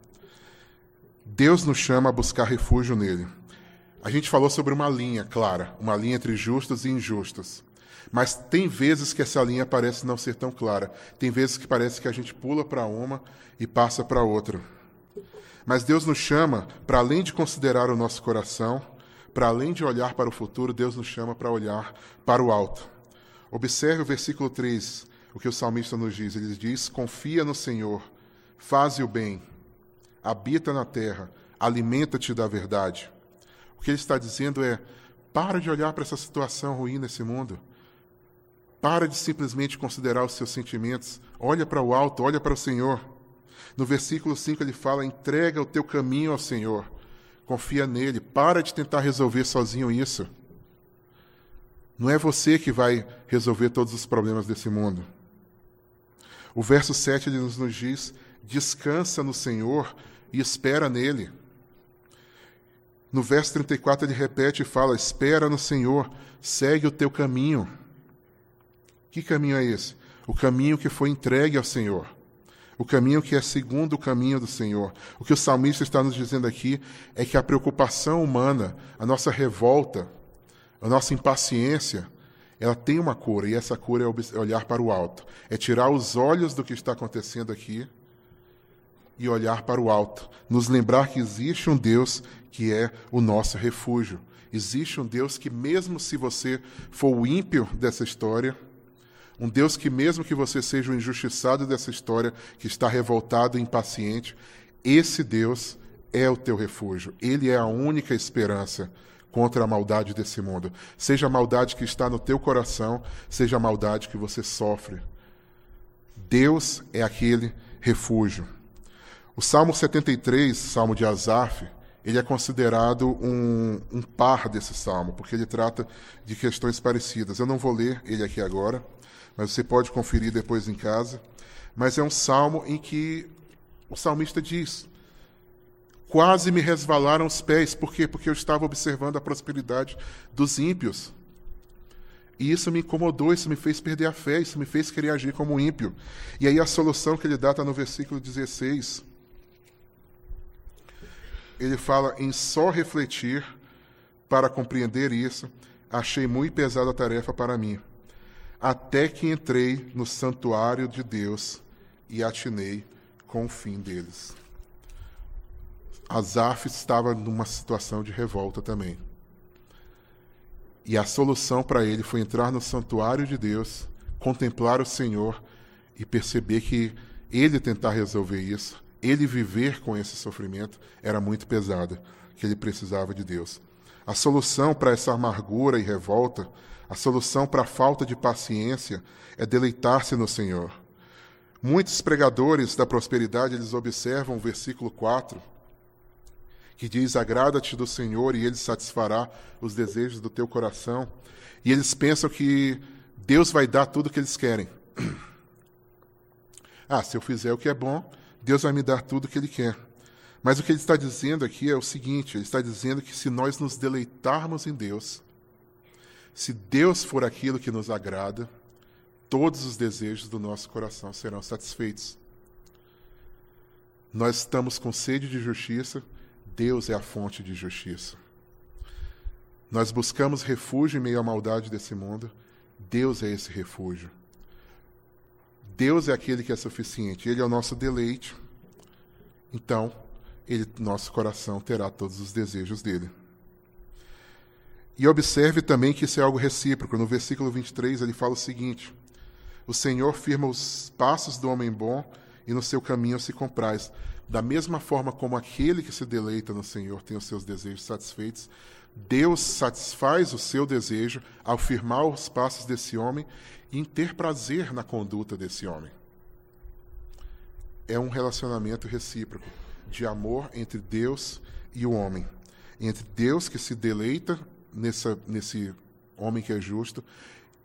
Deus nos chama a buscar refúgio nele. A gente falou sobre uma linha clara, uma linha entre justos e injustos. Mas tem vezes que essa linha parece não ser tão clara. Tem vezes que parece que a gente pula para uma e passa para outra. Mas Deus nos chama, para além de considerar o nosso coração, para além de olhar para o futuro, Deus nos chama para olhar para o alto. Observe o versículo 3, o que o salmista nos diz. Ele diz: Confia no Senhor, faze o bem, habita na terra, alimenta-te da verdade. O que ele está dizendo é: para de olhar para essa situação ruim nesse mundo. Para de simplesmente considerar os seus sentimentos. Olha para o alto, olha para o Senhor. No versículo 5 ele fala: entrega o teu caminho ao Senhor. Confia nele. Para de tentar resolver sozinho isso. Não é você que vai resolver todos os problemas desse mundo. O verso 7 ele nos diz: descansa no Senhor e espera nele. No verso 34 ele repete e fala: Espera no Senhor, segue o teu caminho. Que caminho é esse? O caminho que foi entregue ao Senhor. O caminho que é segundo o caminho do Senhor. O que o salmista está nos dizendo aqui é que a preocupação humana, a nossa revolta, a nossa impaciência, ela tem uma cura, e essa cura é olhar para o alto. É tirar os olhos do que está acontecendo aqui e olhar para o alto. Nos lembrar que existe um Deus que é o nosso refúgio. Existe um Deus que, mesmo se você for o ímpio dessa história, um Deus que, mesmo que você seja o injustiçado dessa história, que está revoltado e impaciente, esse Deus é o teu refúgio. Ele é a única esperança contra a maldade desse mundo. Seja a maldade que está no teu coração, seja a maldade que você sofre. Deus é aquele refúgio. O Salmo 73, Salmo de Asaf, ele é considerado um, um par desse salmo, porque ele trata de questões parecidas. Eu não vou ler ele aqui agora, mas você pode conferir depois em casa. Mas é um salmo em que o salmista diz: Quase me resvalaram os pés. Por quê? Porque eu estava observando a prosperidade dos ímpios. E isso me incomodou, isso me fez perder a fé, isso me fez querer agir como ímpio. E aí a solução que ele dá está no versículo 16 ele fala em só refletir para compreender isso, achei muito pesada a tarefa para mim. Até que entrei no santuário de Deus e atinei com o fim deles. Asaf estava numa situação de revolta também. E a solução para ele foi entrar no santuário de Deus, contemplar o Senhor e perceber que ele tentar resolver isso ele viver com esse sofrimento era muito pesado, que ele precisava de Deus. A solução para essa amargura e revolta, a solução para a falta de paciência é deleitar-se no Senhor. Muitos pregadores da prosperidade, eles observam o versículo 4, que diz: Agrada-te do Senhor e ele satisfará os desejos do teu coração. E eles pensam que Deus vai dar tudo o que eles querem. (clears throat) Ah, se eu fizer o que é bom, Deus vai me dar tudo o que Ele quer. Mas o que ele está dizendo aqui é o seguinte: ele está dizendo que se nós nos deleitarmos em Deus, se Deus for aquilo que nos agrada, todos os desejos do nosso coração serão satisfeitos. Nós estamos com sede de justiça, Deus é a fonte de justiça. Nós buscamos refúgio em meio à maldade desse mundo, Deus é esse refúgio. Deus é aquele que é suficiente, Ele é o nosso deleite. Então, ele, nosso coração terá todos os desejos dele. E observe também que isso é algo recíproco. No versículo 23 ele fala o seguinte: O Senhor firma os passos do homem bom e no seu caminho se compraz. Da mesma forma como aquele que se deleita no Senhor tem os seus desejos satisfeitos, Deus satisfaz o seu desejo ao firmar os passos desse homem em ter prazer na conduta desse homem. É um relacionamento recíproco de amor entre Deus e o homem. Entre Deus que se deleita nessa, nesse homem que é justo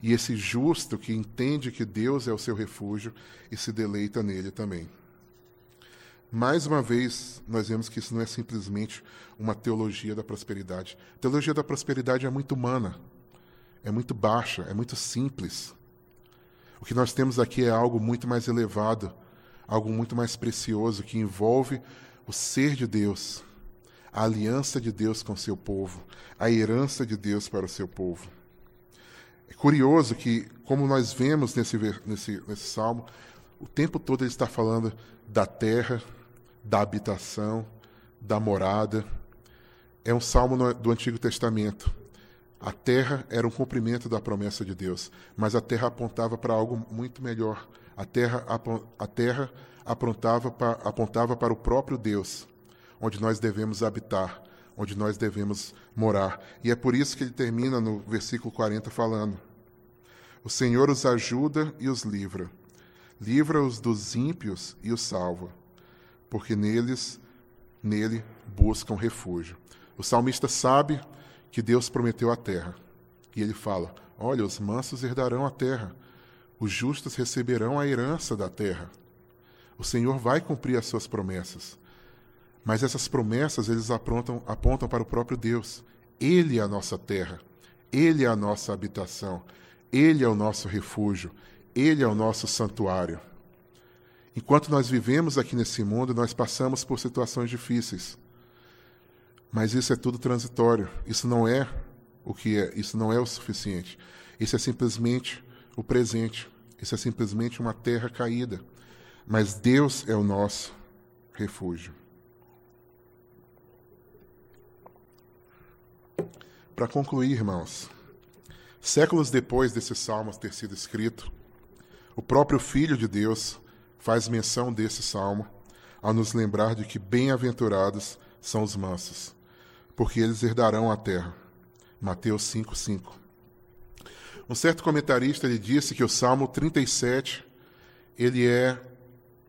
e esse justo que entende que Deus é o seu refúgio e se deleita nele também. Mais uma vez, nós vemos que isso não é simplesmente uma teologia da prosperidade. A teologia da prosperidade é muito humana, é muito baixa, é muito simples. O que nós temos aqui é algo muito mais elevado, algo muito mais precioso, que envolve o ser de Deus, a aliança de Deus com o seu povo, a herança de Deus para o seu povo. É curioso que, como nós vemos nesse, nesse, nesse salmo, o tempo todo ele está falando da terra, da habitação, da morada. É um salmo do Antigo Testamento. A terra era um cumprimento da promessa de Deus, mas a terra apontava para algo muito melhor. A terra, a terra apontava, para, apontava para o próprio Deus, onde nós devemos habitar, onde nós devemos morar. E é por isso que ele termina no versículo 40 falando: O Senhor os ajuda e os livra, livra-os dos ímpios e os salva porque neles, nele buscam refúgio. O salmista sabe que Deus prometeu a terra. E ele fala: Olha, os mansos herdarão a terra, os justos receberão a herança da terra. O Senhor vai cumprir as suas promessas. Mas essas promessas eles apontam, apontam para o próprio Deus. Ele é a nossa terra, ele é a nossa habitação, ele é o nosso refúgio, ele é o nosso santuário. Enquanto nós vivemos aqui nesse mundo, nós passamos por situações difíceis. Mas isso é tudo transitório. Isso não é o que é, isso não é o suficiente. Isso é simplesmente o presente. Isso é simplesmente uma terra caída. Mas Deus é o nosso refúgio. Para concluir, irmãos, séculos depois desse salmo ter sido escrito, o próprio Filho de Deus faz menção desse salmo ao nos lembrar de que bem-aventurados são os mansos, porque eles herdarão a terra. Mateus 5:5. Um certo comentarista ele disse que o Salmo 37 ele é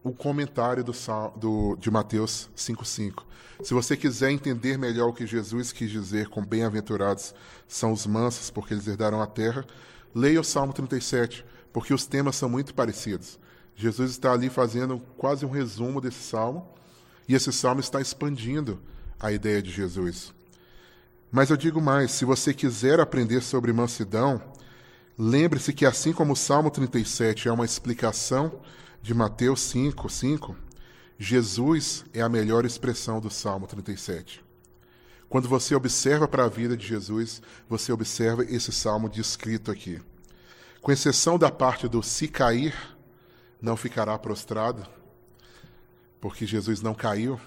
o comentário do, do, de Mateus 5,5. Se você quiser entender melhor o que Jesus quis dizer com bem-aventurados são os mansos, porque eles herdarão a terra, leia o Salmo 37, porque os temas são muito parecidos. Jesus está ali fazendo quase um resumo desse salmo, e esse salmo está expandindo a ideia de Jesus. Mas eu digo mais: se você quiser aprender sobre mansidão, lembre-se que, assim como o Salmo 37 é uma explicação de Mateus 5, 5, Jesus é a melhor expressão do Salmo 37. Quando você observa para a vida de Jesus, você observa esse salmo descrito aqui. Com exceção da parte do se cair, não ficará prostrado, porque Jesus não caiu.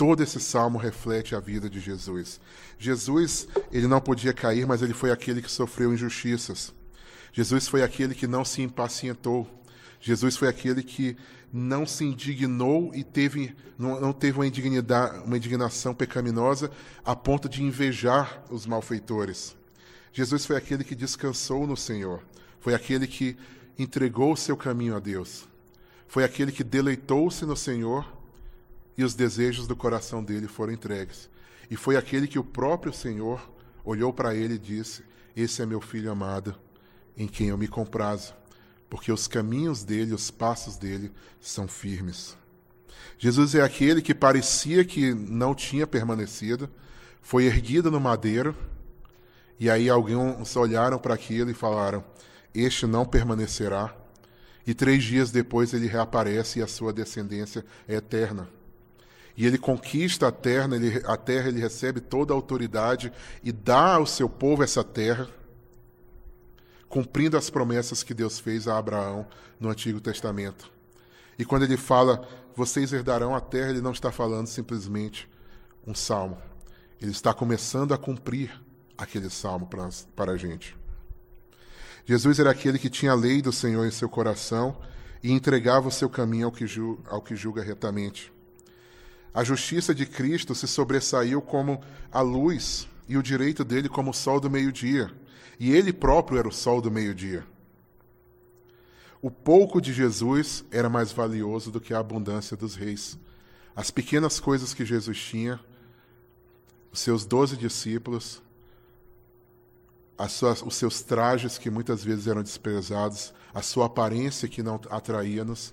Todo esse salmo reflete a vida de Jesus. Jesus, ele não podia cair, mas ele foi aquele que sofreu injustiças. Jesus foi aquele que não se impacientou. Jesus foi aquele que não se indignou e teve, não, não teve uma, uma indignação pecaminosa a ponto de invejar os malfeitores. Jesus foi aquele que descansou no Senhor. Foi aquele que entregou o seu caminho a Deus. Foi aquele que deleitou-se no Senhor e os desejos do coração dele foram entregues. E foi aquele que o próprio Senhor olhou para ele e disse: Esse é meu filho amado, em quem eu me comprazo, porque os caminhos dele, os passos dele são firmes. Jesus é aquele que parecia que não tinha permanecido, foi erguido no madeiro, e aí alguns olharam para aquilo e falaram: este não permanecerá. E três dias depois ele reaparece e a sua descendência é eterna. E ele conquista a terra, ele, a terra, ele recebe toda a autoridade e dá ao seu povo essa terra, cumprindo as promessas que Deus fez a Abraão no Antigo Testamento. E quando ele fala, vocês herdarão a terra, ele não está falando simplesmente um salmo. Ele está começando a cumprir aquele salmo para, para a gente. Jesus era aquele que tinha a lei do Senhor em seu coração e entregava o seu caminho ao que, ao que julga retamente. A justiça de Cristo se sobressaiu como a luz e o direito dele como o sol do meio-dia. E ele próprio era o sol do meio-dia. O pouco de Jesus era mais valioso do que a abundância dos reis. As pequenas coisas que Jesus tinha, os seus doze discípulos, suas, os seus trajes que muitas vezes eram desprezados, a sua aparência que não atraía-nos,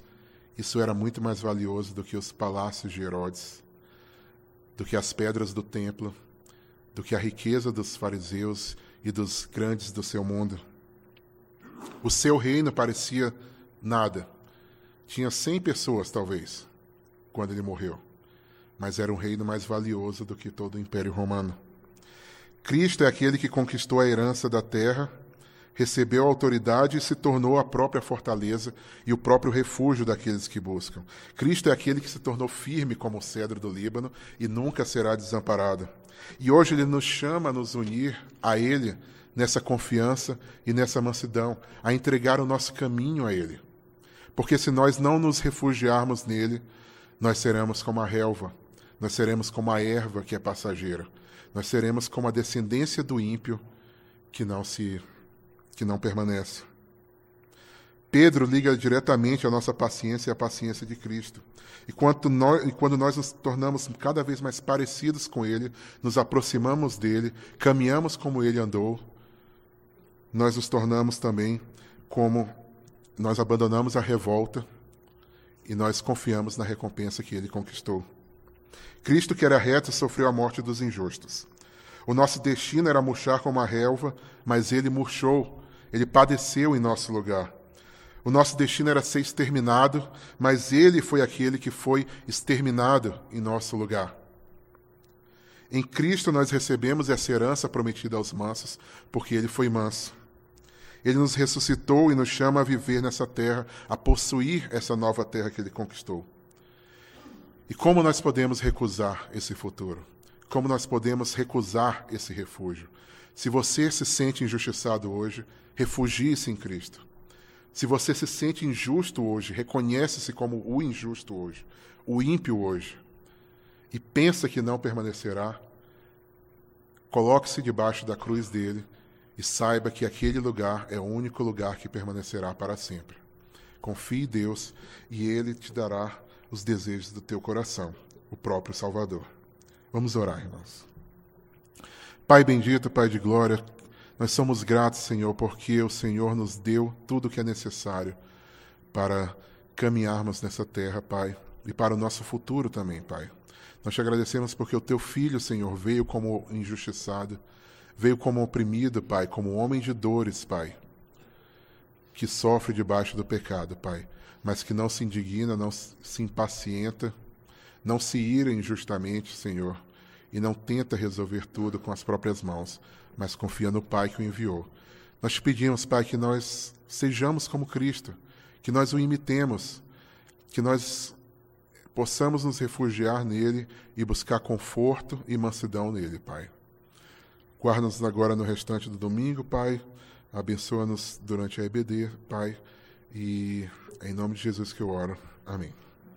isso era muito mais valioso do que os palácios de Herodes, do que as pedras do templo, do que a riqueza dos fariseus e dos grandes do seu mundo. O seu reino parecia nada. Tinha cem pessoas, talvez, quando ele morreu, mas era um reino mais valioso do que todo o Império Romano. Cristo é aquele que conquistou a herança da terra, recebeu a autoridade e se tornou a própria fortaleza e o próprio refúgio daqueles que buscam. Cristo é aquele que se tornou firme como o cedro do Líbano e nunca será desamparado. E hoje ele nos chama a nos unir a ele nessa confiança e nessa mansidão, a entregar o nosso caminho a ele. Porque se nós não nos refugiarmos nele, nós seremos como a relva, nós seremos como a erva que é passageira nós seremos como a descendência do ímpio que não se que não permanece. Pedro liga diretamente a nossa paciência e a paciência de Cristo. E quando, nós, e quando nós nos tornamos cada vez mais parecidos com Ele, nos aproximamos dele, caminhamos como Ele andou, nós nos tornamos também como nós abandonamos a revolta e nós confiamos na recompensa que Ele conquistou. Cristo, que era reto, sofreu a morte dos injustos. O nosso destino era murchar como a relva, mas ele murchou, ele padeceu em nosso lugar. O nosso destino era ser exterminado, mas ele foi aquele que foi exterminado em nosso lugar. Em Cristo nós recebemos essa herança prometida aos mansos, porque ele foi manso. Ele nos ressuscitou e nos chama a viver nessa terra, a possuir essa nova terra que ele conquistou. E como nós podemos recusar esse futuro? Como nós podemos recusar esse refúgio? Se você se sente injustiçado hoje, refugie-se em Cristo. Se você se sente injusto hoje, reconhece-se como o injusto hoje, o ímpio hoje, e pensa que não permanecerá, coloque-se debaixo da cruz dele e saiba que aquele lugar é o único lugar que permanecerá para sempre. Confie em Deus e ele te dará os desejos do teu coração, o próprio Salvador. Vamos orar, irmãos. Pai bendito, Pai de glória, nós somos gratos, Senhor, porque o Senhor nos deu tudo o que é necessário para caminharmos nessa terra, Pai, e para o nosso futuro também, Pai. Nós te agradecemos porque o teu filho, Senhor, veio como injustiçado, veio como oprimido, Pai, como homem de dores, Pai, que sofre debaixo do pecado, Pai mas que não se indigna, não se impacienta, não se ira injustamente, Senhor, e não tenta resolver tudo com as próprias mãos, mas confia no Pai que o enviou. Nós te pedimos, Pai, que nós sejamos como Cristo, que nós o imitemos, que nós possamos nos refugiar nele e buscar conforto e mansidão nele, Pai. Guarda-nos agora no restante do domingo, Pai. Abençoa-nos durante a EBD, Pai. E é em nome de Jesus que eu oro. Amém.